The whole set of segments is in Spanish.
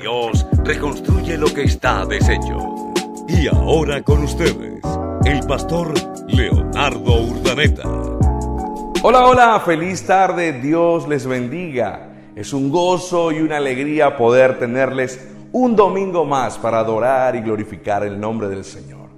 Dios reconstruye lo que está deshecho. Y ahora con ustedes, el pastor Leonardo Urdaneta. Hola, hola, feliz tarde, Dios les bendiga. Es un gozo y una alegría poder tenerles un domingo más para adorar y glorificar el nombre del Señor.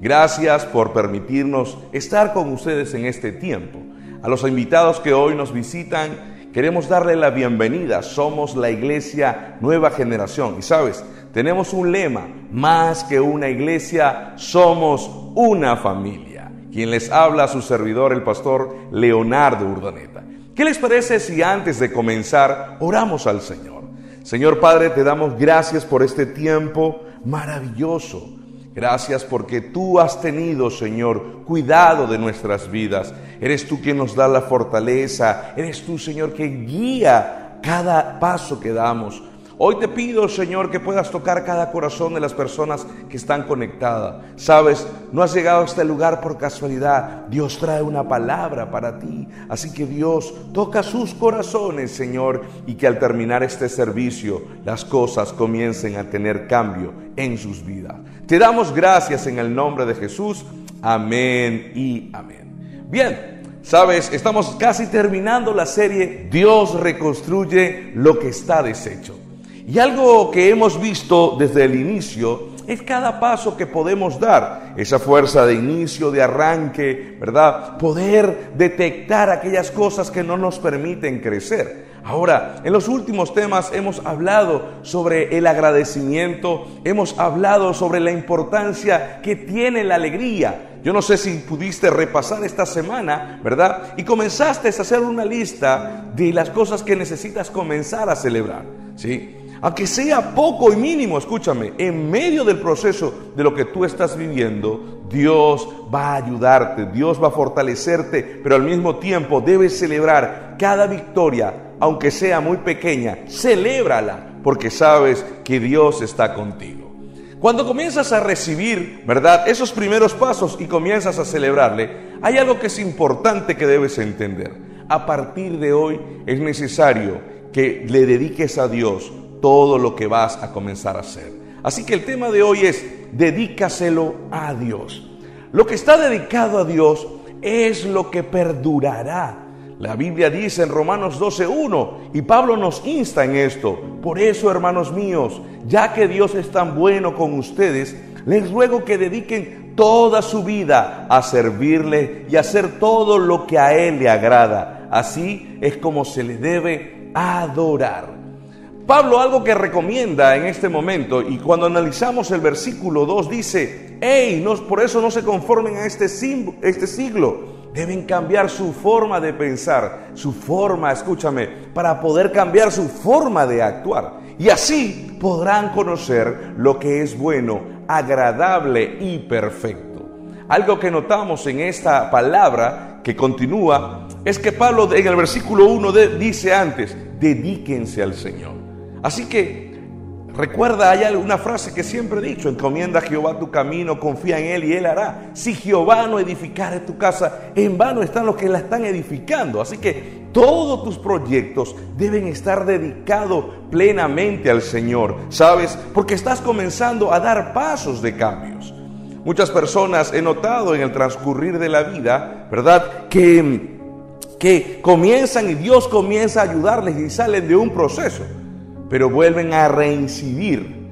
Gracias por permitirnos estar con ustedes en este tiempo. A los invitados que hoy nos visitan, Queremos darle la bienvenida. Somos la iglesia Nueva Generación. Y sabes, tenemos un lema, más que una iglesia, somos una familia. Quien les habla, su servidor, el pastor Leonardo Urdaneta. ¿Qué les parece si antes de comenzar oramos al Señor? Señor Padre, te damos gracias por este tiempo maravilloso Gracias porque tú has tenido, Señor, cuidado de nuestras vidas. Eres tú quien nos da la fortaleza. Eres tú, Señor, que guía cada paso que damos. Hoy te pido, Señor, que puedas tocar cada corazón de las personas que están conectadas. Sabes, no has llegado a este lugar por casualidad. Dios trae una palabra para ti. Así que Dios toca sus corazones, Señor, y que al terminar este servicio las cosas comiencen a tener cambio en sus vidas. Te damos gracias en el nombre de Jesús. Amén y amén. Bien, sabes, estamos casi terminando la serie Dios reconstruye lo que está deshecho. Y algo que hemos visto desde el inicio es cada paso que podemos dar, esa fuerza de inicio, de arranque, ¿verdad? Poder detectar aquellas cosas que no nos permiten crecer. Ahora, en los últimos temas hemos hablado sobre el agradecimiento, hemos hablado sobre la importancia que tiene la alegría. Yo no sé si pudiste repasar esta semana, ¿verdad? Y comenzaste a hacer una lista de las cosas que necesitas comenzar a celebrar, ¿sí? Aunque sea poco y mínimo, escúchame, en medio del proceso de lo que tú estás viviendo, Dios va a ayudarte, Dios va a fortalecerte, pero al mismo tiempo debes celebrar cada victoria, aunque sea muy pequeña, celébrala, porque sabes que Dios está contigo. Cuando comienzas a recibir, ¿verdad? Esos primeros pasos y comienzas a celebrarle, hay algo que es importante que debes entender. A partir de hoy es necesario que le dediques a Dios todo lo que vas a comenzar a hacer. Así que el tema de hoy es dedícaselo a Dios. Lo que está dedicado a Dios es lo que perdurará. La Biblia dice en Romanos 12.1 y Pablo nos insta en esto. Por eso, hermanos míos, ya que Dios es tan bueno con ustedes, les ruego que dediquen toda su vida a servirle y hacer todo lo que a Él le agrada. Así es como se le debe adorar. Pablo algo que recomienda en este momento y cuando analizamos el versículo 2 dice, hey, no, por eso no se conformen a este, este siglo, deben cambiar su forma de pensar, su forma, escúchame, para poder cambiar su forma de actuar. Y así podrán conocer lo que es bueno, agradable y perfecto. Algo que notamos en esta palabra que continúa es que Pablo en el versículo 1 dice antes, dedíquense al Señor. Así que recuerda, hay una frase que siempre he dicho, encomienda a Jehová tu camino, confía en Él y Él hará. Si Jehová no edificare tu casa, en vano están los que la están edificando. Así que todos tus proyectos deben estar dedicados plenamente al Señor, ¿sabes? Porque estás comenzando a dar pasos de cambios. Muchas personas he notado en el transcurrir de la vida, ¿verdad? Que, que comienzan y Dios comienza a ayudarles y salen de un proceso pero vuelven a reincidir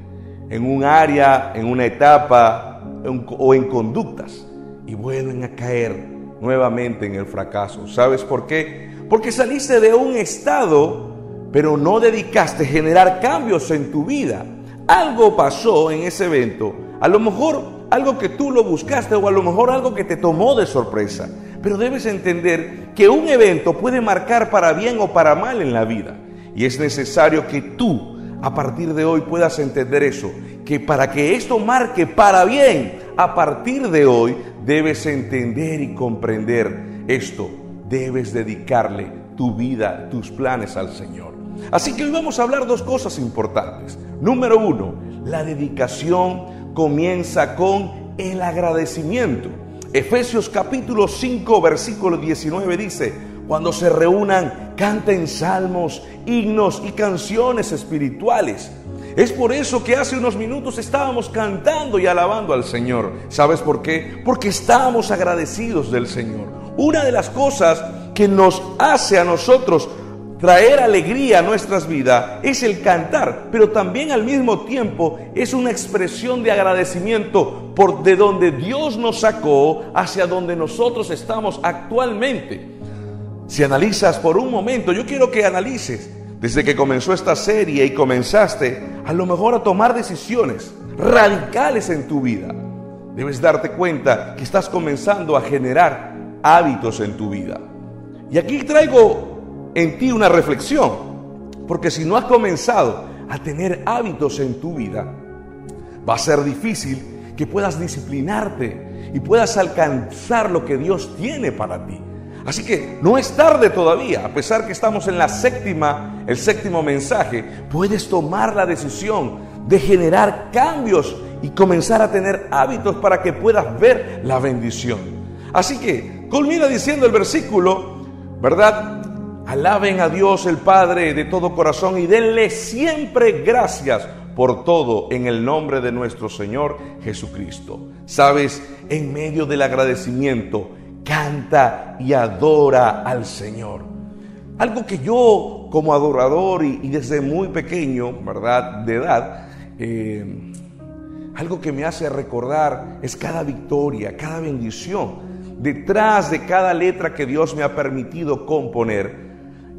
en un área, en una etapa o en conductas y vuelven a caer nuevamente en el fracaso. ¿Sabes por qué? Porque saliste de un estado, pero no dedicaste a generar cambios en tu vida. Algo pasó en ese evento, a lo mejor algo que tú lo buscaste o a lo mejor algo que te tomó de sorpresa. Pero debes entender que un evento puede marcar para bien o para mal en la vida. Y es necesario que tú a partir de hoy puedas entender eso, que para que esto marque para bien, a partir de hoy debes entender y comprender esto. Debes dedicarle tu vida, tus planes al Señor. Así que hoy vamos a hablar dos cosas importantes. Número uno, la dedicación comienza con el agradecimiento. Efesios capítulo 5, versículo 19 dice, cuando se reúnan, canten salmos, himnos y canciones espirituales. Es por eso que hace unos minutos estábamos cantando y alabando al Señor. ¿Sabes por qué? Porque estábamos agradecidos del Señor. Una de las cosas que nos hace a nosotros traer alegría a nuestras vidas es el cantar, pero también al mismo tiempo es una expresión de agradecimiento por de donde Dios nos sacó hacia donde nosotros estamos actualmente. Si analizas por un momento, yo quiero que analices desde que comenzó esta serie y comenzaste a lo mejor a tomar decisiones radicales en tu vida. Debes darte cuenta que estás comenzando a generar hábitos en tu vida. Y aquí traigo en ti una reflexión, porque si no has comenzado a tener hábitos en tu vida, va a ser difícil que puedas disciplinarte y puedas alcanzar lo que Dios tiene para ti. Así que no es tarde todavía, a pesar que estamos en la séptima, el séptimo mensaje, puedes tomar la decisión de generar cambios y comenzar a tener hábitos para que puedas ver la bendición. Así que culmina diciendo el versículo, ¿verdad? Alaben a Dios el Padre de todo corazón y denle siempre gracias por todo en el nombre de nuestro Señor Jesucristo. Sabes, en medio del agradecimiento, canta y adora al Señor. Algo que yo como adorador y, desde muy pequeño, ¿verdad? De edad, eh, algo que me hace recordar es cada victoria, cada bendición. Detrás de cada letra que Dios me ha permitido componer,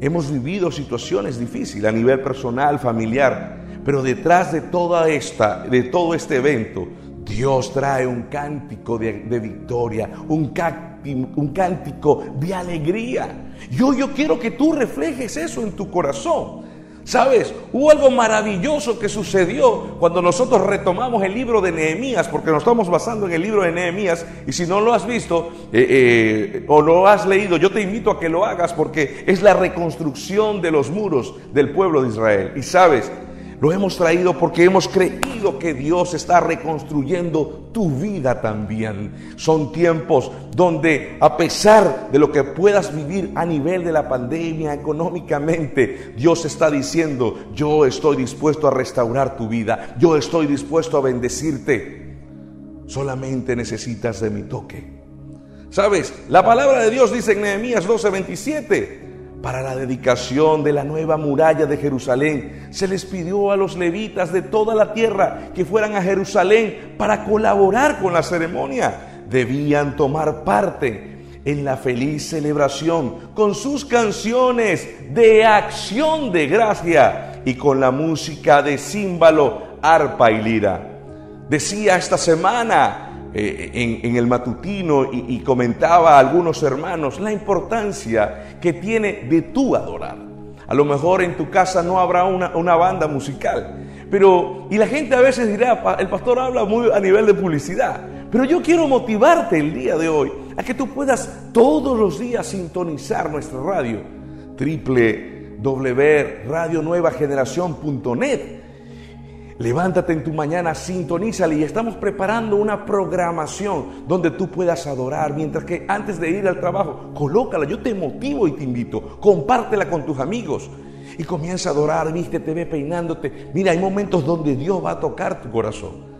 Hemos vivido situaciones difíciles a nivel personal, familiar, pero detrás de toda esta, de todo este evento, Dios trae un cántico de, victoria, un, cántico de alegría. Yo, yo quiero que tú reflejes eso en tu corazón. ¿Sabes? Hubo algo maravilloso que sucedió cuando nosotros retomamos el libro de Nehemías, porque nos estamos basando en el libro de Nehemías, y si no lo has visto eh, eh, o lo has leído, yo te invito a que lo hagas porque es la reconstrucción de los muros del pueblo de Israel. Y sabes, lo hemos traído porque hemos creído que Dios está reconstruyendo tu vida también. Son tiempos donde a pesar de lo que puedas vivir a nivel de la pandemia económicamente, Dios está diciendo, yo estoy dispuesto a restaurar tu vida, yo estoy dispuesto a bendecirte. Solamente necesitas de mi toque. ¿Sabes? La palabra de Dios dice en Nehemías 12:27 para la dedicación de la nueva muralla de Jerusalén, se les pidió a los levitas de toda la tierra que fueran a Jerusalén para colaborar con la ceremonia. Debían tomar parte en la feliz celebración con sus canciones de acción de gracia y con la música de címbalo, arpa y lira. Decía esta semana eh, en, el matutino y, comentaba a algunos hermanos la importancia que tiene de tú adorar. A lo mejor en tu casa no habrá una, una banda musical, pero, y la gente a veces dirá, el pastor habla muy a nivel de publicidad, pero yo quiero motivarte el día de hoy a que tú puedas todos los días sintonizar nuestra radio, www.radionuevageneración.net Levántate en tu mañana, sintonízale y estamos preparando una programación donde tú puedas adorar. Mientras que antes de ir al trabajo, colócala. Yo te motivo y te invito. Compártela con tus amigos y comienza a adorar. Viste, te ve peinándote. Mira, hay momentos donde Dios va a tocar tu corazón.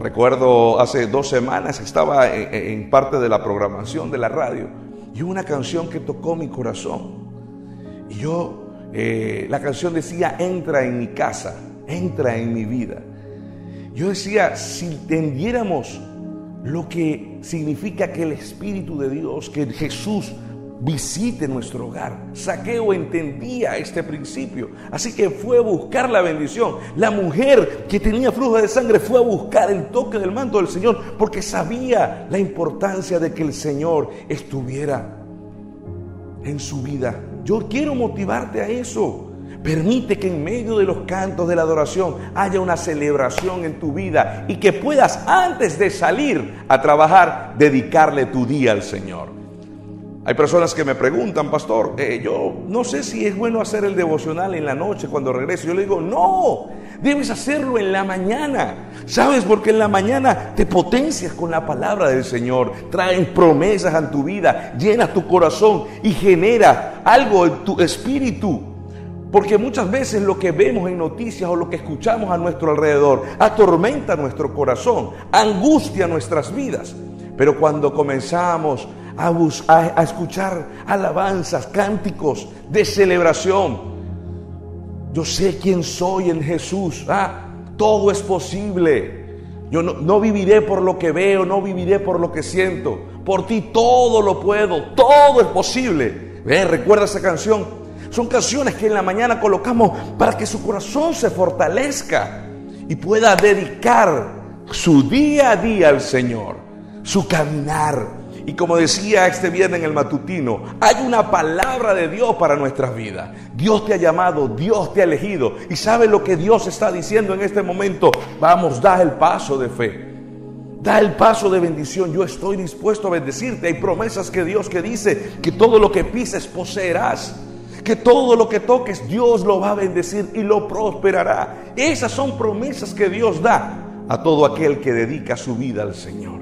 Recuerdo hace dos semanas estaba en, parte de la programación de la radio y hubo una canción que tocó mi corazón. Y yo, eh, la canción decía, entra en mi casa entra en mi vida. Yo decía, si entendiéramos lo que significa que el Espíritu de Dios, que Jesús visite nuestro hogar. Saqueo entendía este principio, así que fue a buscar la bendición. La mujer que tenía flujo de sangre fue a buscar el toque del manto del Señor porque sabía la importancia de que el Señor estuviera en su vida. Yo quiero motivarte a eso. Permite que en medio de los cantos de la adoración haya una celebración en tu vida y que puedas antes de salir a trabajar dedicarle tu día al Señor. Hay personas que me preguntan, pastor, eh, yo no sé si es bueno hacer el devocional en la noche cuando regreso. Yo le digo, no, debes hacerlo en la mañana. ¿Sabes? Porque en la mañana te potencias con la palabra del Señor, traes promesas a tu vida, llenas tu corazón y genera algo en tu espíritu Porque muchas veces lo que vemos en noticias o lo que escuchamos a nuestro alrededor atormenta nuestro corazón, angustia nuestras vidas. Pero cuando comenzamos a, escuchar alabanzas, cánticos de celebración, yo sé quién soy en Jesús. Ah, todo es posible. Yo no, no, viviré por lo que veo, no viviré por lo que siento. Por ti todo lo puedo, todo es posible. ¿Ven? ¿Recuerda esa canción? Son canciones que en la mañana colocamos para que su corazón se fortalezca y pueda dedicar su día a día al Señor, su caminar y como decía este viernes en el matutino, hay una palabra de Dios para nuestras vidas. Dios te ha llamado, Dios te ha elegido. Y sabe lo que Dios está diciendo en este momento. Vamos, da el paso de fe. Da el paso de bendición. Yo estoy dispuesto a bendecirte. Hay promesas que Dios que dice que todo lo que pises poseerás. Que todo lo que toques Dios lo va a bendecir y lo prosperará. Esas son promesas que Dios da a todo aquel que dedica su vida al Señor.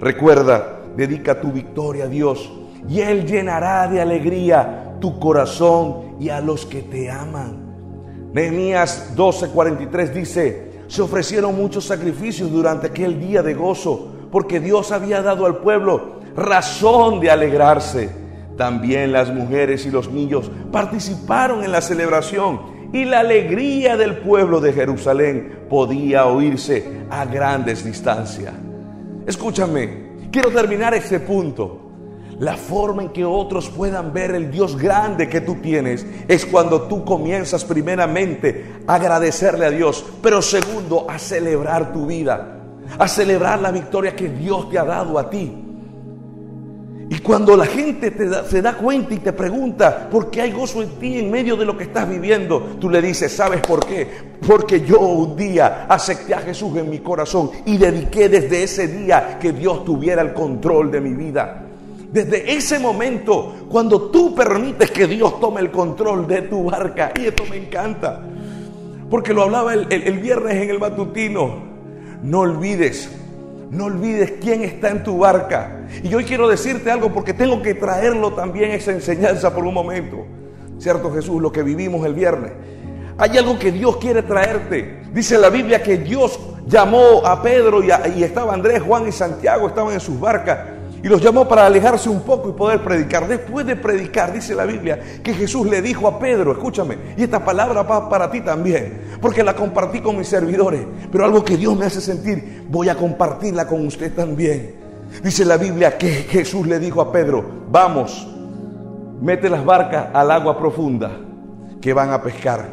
Recuerda, Dedica tu victoria a Dios y Él llenará de alegría tu corazón y a los que te aman. Nehemías 12:43 dice, se ofrecieron muchos sacrificios durante aquel día de gozo, porque Dios había dado al pueblo razón de alegrarse. También las mujeres y los niños participaron en la celebración y la alegría del pueblo de Jerusalén podía oírse a grandes distancias. Escúchame, Quiero terminar este punto. La forma en que otros puedan ver el Dios grande que tú tienes es cuando tú comienzas primeramente a agradecerle a Dios, pero segundo a celebrar tu vida, a celebrar la victoria que Dios te ha dado a ti. Y cuando la gente se da cuenta y te pregunta por qué hay gozo en ti en medio de lo que estás viviendo, tú le dices, ¿sabes por qué? Porque yo un día acepté a Jesús en mi corazón y dediqué desde ese día que Dios tuviera el control de mi vida. Desde ese momento, cuando tú permites que Dios tome el control de tu barca, y esto me encanta, porque lo hablaba el, el viernes en el matutino, no olvides no olvides quién está en tu barca. Y hoy quiero decirte algo porque tengo que traerlo también esa enseñanza por un momento. ¿Cierto Jesús? Lo que vivimos el viernes. Hay algo que Dios quiere traerte. Dice la Biblia que Dios llamó a Pedro y, y estaba Andrés, Juan y Santiago, estaban en sus barcas. Y los llamó para alejarse un poco y poder predicar. Después de predicar, dice la Biblia, que Jesús le dijo a Pedro, escúchame, y esta palabra va para ti también, porque la compartí con mis servidores, pero algo que Dios me hace sentir, voy a compartirla con usted también. Dice la Biblia que Jesús le dijo a Pedro, vamos, mete las barcas al agua profunda que van a pescar.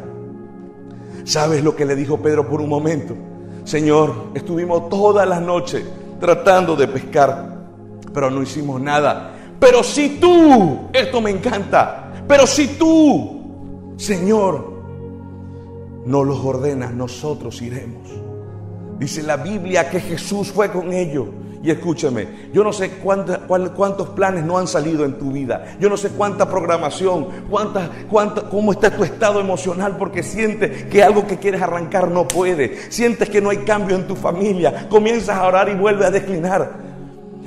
¿Sabes lo que le dijo Pedro por un momento? Señor, estuvimos todas las noches tratando de pescar pero no hicimos nada. Pero si tú, esto me encanta, pero si tú, Señor, no los ordenas, nosotros iremos. Dice la Biblia que Jesús fue con ellos. Y escúchame, yo no sé cuántos planes no han salido en tu vida. Yo no sé cuánta programación, cuánta, cuánta, cómo está tu estado emocional porque sientes que algo que quieres arrancar no puede. Sientes que no hay cambio en tu familia. Comienzas a orar y vuelve a declinar.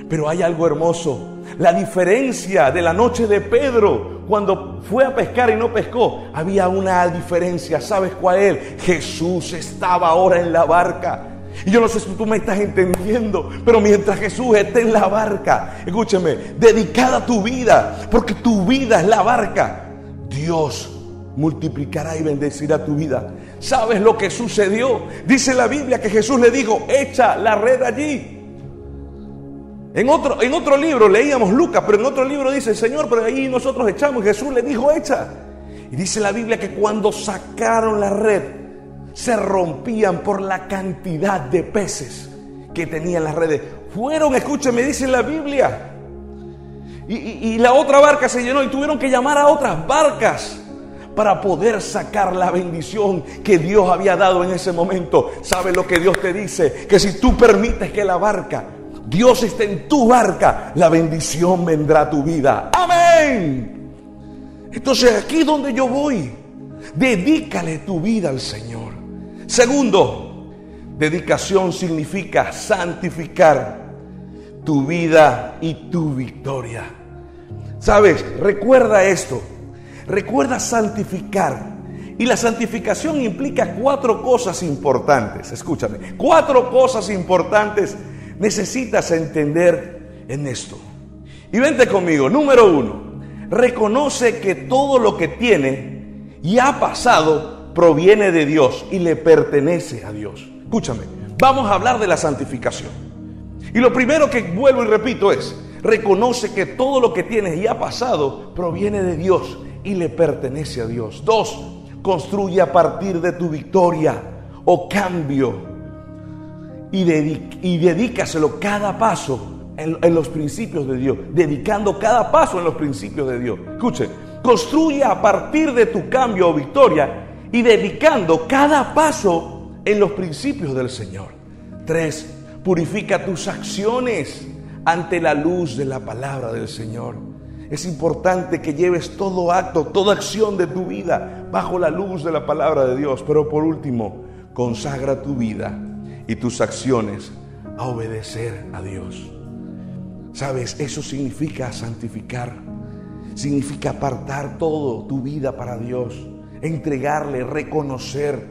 Pero hay algo hermoso. La diferencia de la noche de Pedro cuando fue a pescar y no pescó, había una diferencia. ¿Sabes cuál es? Jesús estaba ahora en la barca. Y yo no sé si tú me estás entendiendo, pero mientras Jesús esté en la barca, escúchame, dedicada tu vida, porque tu vida es la barca, Dios multiplicará y bendecirá tu vida. ¿Sabes lo que sucedió? Dice la Biblia que Jesús le dijo, echa la red allí. En otro, en otro libro leíamos Lucas, pero en otro libro dice, Señor, pero ahí nosotros echamos. Jesús le dijo, echa. Y dice la Biblia que cuando sacaron la red, se rompían por la cantidad de peces que tenían las redes. Fueron, escúchame, dice la Biblia. Y, y la otra barca se llenó y tuvieron que llamar a otras barcas para poder sacar la bendición que Dios había dado en ese momento. ¿Sabes lo que Dios te dice? Que si tú permites que la barca Dios está en tu barca, la bendición vendrá a tu vida. Amén. Entonces aquí donde yo voy, dedícale tu vida al Señor. Segundo, dedicación significa santificar tu vida y tu victoria. Sabes, recuerda esto. Recuerda santificar Y la santificación implica cuatro cosas importantes. Escúchame, cuatro cosas importantes necesitas entender en esto. Y vente conmigo. Número uno, reconoce que todo lo que tiene y ha pasado proviene de Dios y le pertenece a Dios. Escúchame, vamos a hablar de la santificación. Y lo primero que vuelvo y repito es, reconoce que todo lo que tienes y ha pasado proviene de Dios y le pertenece a Dios. Dos, construye a partir de tu victoria o cambio y, y dedícaselo cada paso en, los principios de Dios, dedicando cada paso en los principios de Dios. Escuche, construye a partir de tu cambio o victoria y dedicando cada paso en los principios del Señor. Tres, purifica tus acciones ante la luz de la palabra del Señor. Es importante que lleves todo acto, toda acción de tu vida bajo la luz de la palabra de Dios. Pero por último, consagra tu vida y tus acciones a obedecer a Dios. Sabes, eso significa santificar, significa apartar todo tu vida para Dios, entregarle, reconocer,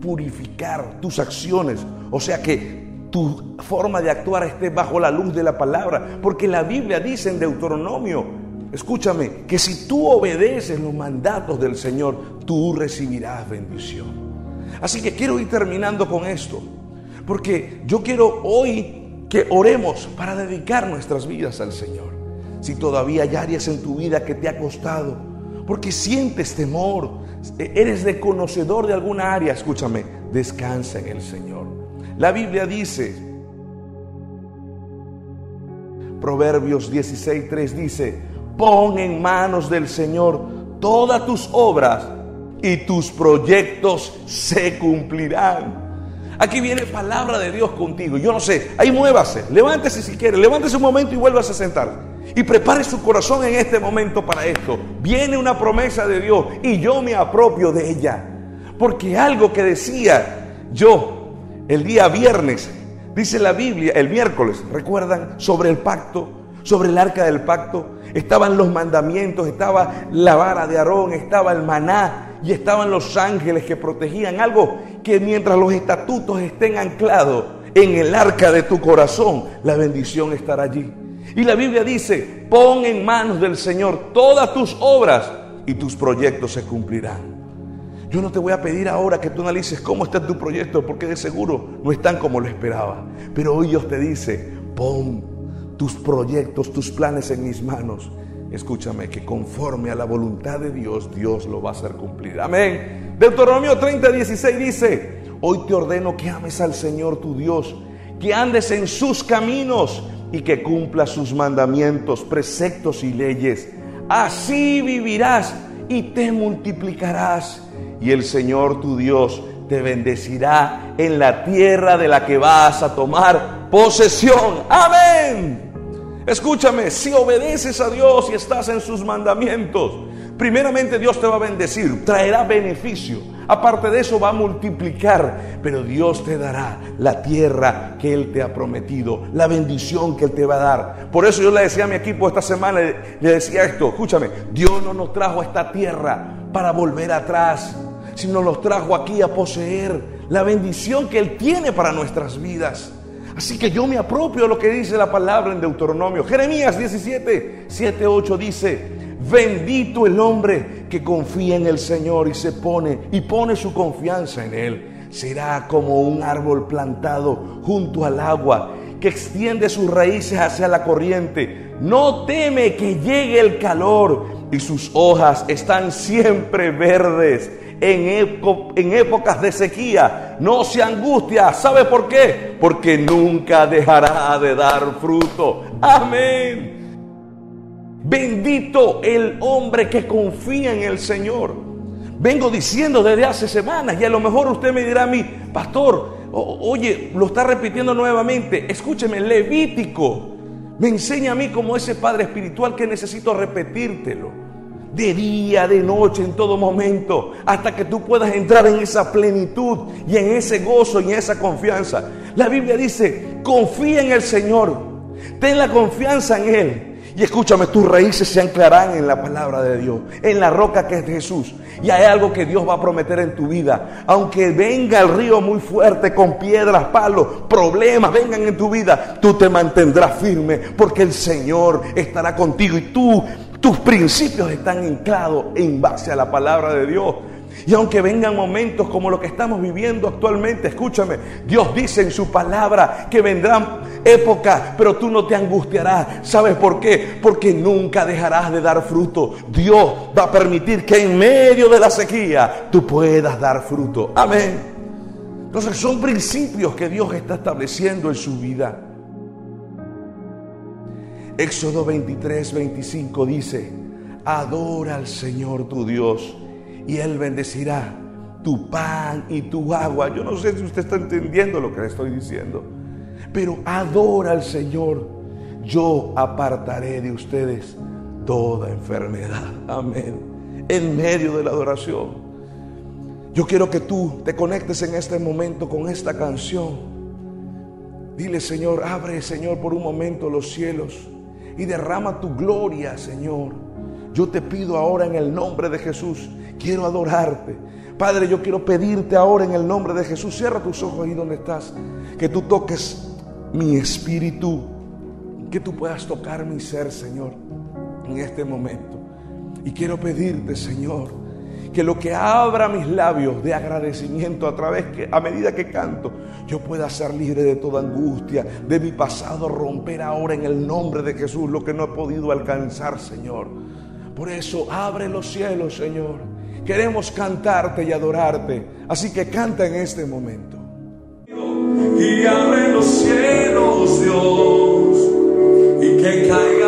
purificar tus acciones. O sea que tu forma de actuar esté bajo la luz de la palabra, porque la Biblia dice en Deuteronomio Escúchame, que si tú obedeces los mandatos del Señor, tú recibirás bendición. Así que quiero ir terminando con esto, porque yo quiero hoy que oremos para dedicar nuestras vidas al Señor. Si todavía hay áreas en tu vida que te ha costado, porque sientes temor, eres desconocedor de alguna área, escúchame, descansa en el Señor. La Biblia dice, Proverbios 16.3 dice, Pon en manos del Señor todas tus obras y tus proyectos se cumplirán. Aquí viene palabra de Dios contigo. Yo no sé, ahí muévase, levántese si quiere, levántese un momento y vuelvas a sentar. Y prepare su corazón en este momento para esto. Viene una promesa de Dios y yo me apropio de ella. Porque algo que decía yo el día viernes, dice la Biblia, el miércoles, recuerdan, sobre el pacto, sobre el arca del pacto, estaban los mandamientos, estaba la vara de Aarón, estaba el maná y estaban los ángeles que protegían. Algo que mientras los estatutos estén anclados en el arca de tu corazón, la bendición estará allí. Y la Biblia dice, pon en manos del Señor todas tus obras y tus proyectos se cumplirán. Yo no te voy a pedir ahora que tú analices cómo está tu proyecto, porque de seguro no están como lo esperaba. Pero hoy Dios te dice, pon tus proyectos, tus planes en mis manos. Escúchame que conforme a la voluntad de Dios, Dios lo va a hacer cumplir. Amén. Deuteronomio 30, 16 dice, hoy te ordeno que ames al Señor tu Dios, que andes en sus caminos y que cumplas sus mandamientos, preceptos y leyes. Así vivirás y te multiplicarás. Y el Señor tu Dios te bendecirá en la tierra de la que vas a tomar posesión. Amén. Escúchame, si obedeces a Dios y estás en sus mandamientos, primeramente Dios te va a bendecir, traerá beneficio. Aparte de eso va a multiplicar, pero Dios te dará la tierra que Él te ha prometido, la bendición que Él te va a dar. Por eso yo le decía a mi equipo esta semana, le decía esto, escúchame, Dios no nos trajo a esta tierra para volver atrás sino los trajo aquí a poseer la bendición que Él tiene para nuestras vidas. Así que yo me apropio lo que dice la palabra en Deuteronomio. Jeremías 17, 7, 8 dice, bendito el hombre que confía en el Señor y se pone y pone su confianza en Él. Será como un árbol plantado junto al agua que extiende sus raíces hacia la corriente. No teme que llegue el calor y sus hojas están siempre verdes en, épocas de sequía. No se angustia. ¿Sabe por qué? Porque nunca dejará de dar fruto. Amén. Bendito el hombre que confía en el Señor. Vengo diciendo desde hace semanas y a lo mejor usted me dirá a mí, pastor, oye, lo está repitiendo nuevamente. Escúcheme, Levítico me enseña a mí como ese padre espiritual que necesito repetírtelo de día, de noche, en todo momento, hasta que tú puedas entrar en esa plenitud y en ese gozo y en esa confianza. La Biblia dice, confía en el Señor, ten la confianza en Él Y escúchame, tus raíces se anclarán en la palabra de Dios, en la roca que es Jesús. Y hay algo que Dios va a prometer en tu vida. Aunque venga el río muy fuerte con piedras, palos, problemas, vengan en tu vida, tú te mantendrás firme porque el Señor estará contigo y tú, tus principios están anclados en base a la palabra de Dios. Y aunque vengan momentos como lo que estamos viviendo actualmente, escúchame, Dios dice en su palabra que vendrán épocas, pero tú no te angustiarás. ¿Sabes por qué? Porque nunca dejarás de dar fruto. Dios va a permitir que en medio de la sequía tú puedas dar fruto. Amén. Entonces son principios que Dios está estableciendo en su vida. Éxodo 23, 25 dice, adora al Señor tu Dios y Él bendecirá tu pan y tu agua. Yo no sé si usted está entendiendo lo que le estoy diciendo, pero adora al Señor. Yo apartaré de ustedes toda enfermedad. Amén. En medio de la adoración. Yo quiero que tú te conectes en este momento con esta canción. Dile, Señor, abre, Señor, por un momento los cielos y derrama tu gloria, Señor. Yo te pido ahora en el nombre de Jesús quiero adorarte. Padre, yo quiero pedirte ahora en el nombre de Jesús, cierra tus ojos ahí donde estás, que tú toques mi espíritu, que tú puedas tocar mi ser, Señor, en este momento. Y quiero pedirte, Señor, que lo que abra mis labios de agradecimiento a través que a medida que canto, yo pueda ser libre de toda angustia, de mi pasado, romper ahora en el nombre de Jesús lo que no he podido alcanzar, Señor. Por eso abre los cielos, Señor Queremos cantarte y adorarte. Así que canta en este momento. Y abre los cielos, Dios, y que caiga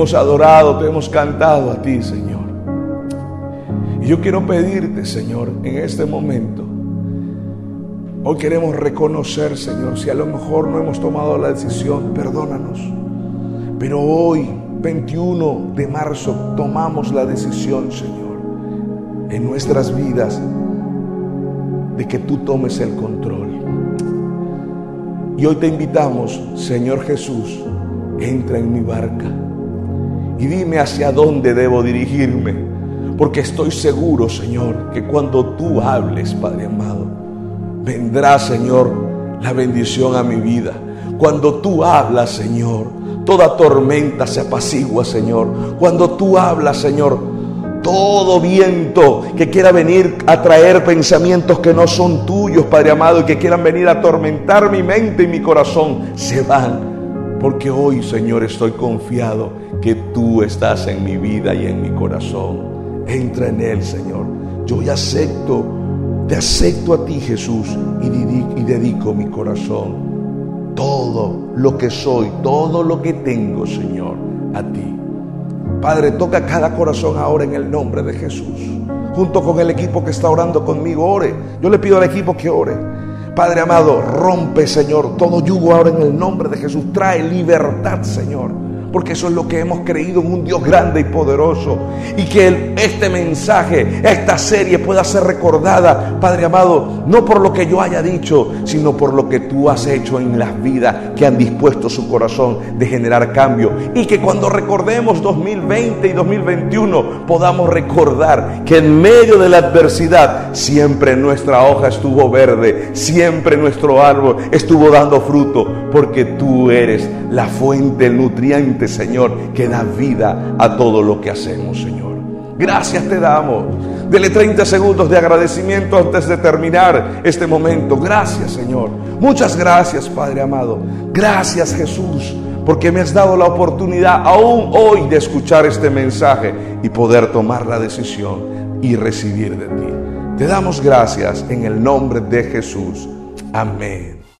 hemos adorado, te hemos cantado a ti, Señor. Y yo quiero pedirte, Señor, en este momento, hoy queremos reconocer, Señor, si a lo mejor no hemos tomado la decisión, perdónanos. Pero hoy, 21 de marzo, tomamos la decisión, Señor, en nuestras vidas, de que tú tomes el control. Y hoy te invitamos, Señor Jesús, entra en mi barca y dime hacia dónde debo dirigirme, porque estoy seguro, Señor, que cuando tú hables, Padre amado, vendrá, Señor, la bendición a mi vida. Cuando tú hablas, Señor, toda tormenta se apacigua, Señor. Cuando tú hablas, Señor, todo viento que quiera venir a traer pensamientos que no son tuyos, Padre amado, y que quieran venir a atormentar mi mente y mi corazón, se van. Porque hoy, Señor, estoy confiado que tú estás en mi vida y en mi corazón. Entra en él, Señor. Yo acepto, te acepto a ti, Jesús, y dedico mi corazón. Todo lo que soy, todo lo que tengo, Señor, a ti. Padre, toca cada corazón ahora en el nombre de Jesús. Junto con el equipo que está orando conmigo, ore. Yo le pido al equipo que ore. Padre amado, rompe, Señor, todo yugo ahora en el nombre de Jesús. Trae libertad, Señor. Porque eso es lo que hemos creído en un Dios grande y poderoso. Y que este mensaje, esta serie pueda ser recordada, Padre amado, no por lo que yo haya dicho, sino por lo que tú has hecho en las vidas que han dispuesto su corazón de generar cambio. Y que cuando recordemos 2020 y 2021 podamos recordar que en medio de la adversidad siempre nuestra hoja estuvo verde, siempre nuestro árbol estuvo dando fruto, porque tú eres la fuente, el Señor, que da vida a todo lo que hacemos, Señor. Gracias te damos. Dele 30 segundos de agradecimiento antes de terminar este momento. Gracias, Señor. Muchas gracias, Padre amado. Gracias, Jesús, porque me has dado la oportunidad aún hoy de escuchar este mensaje y poder tomar la decisión y recibir de ti. Te damos gracias en el nombre de Jesús. Amén.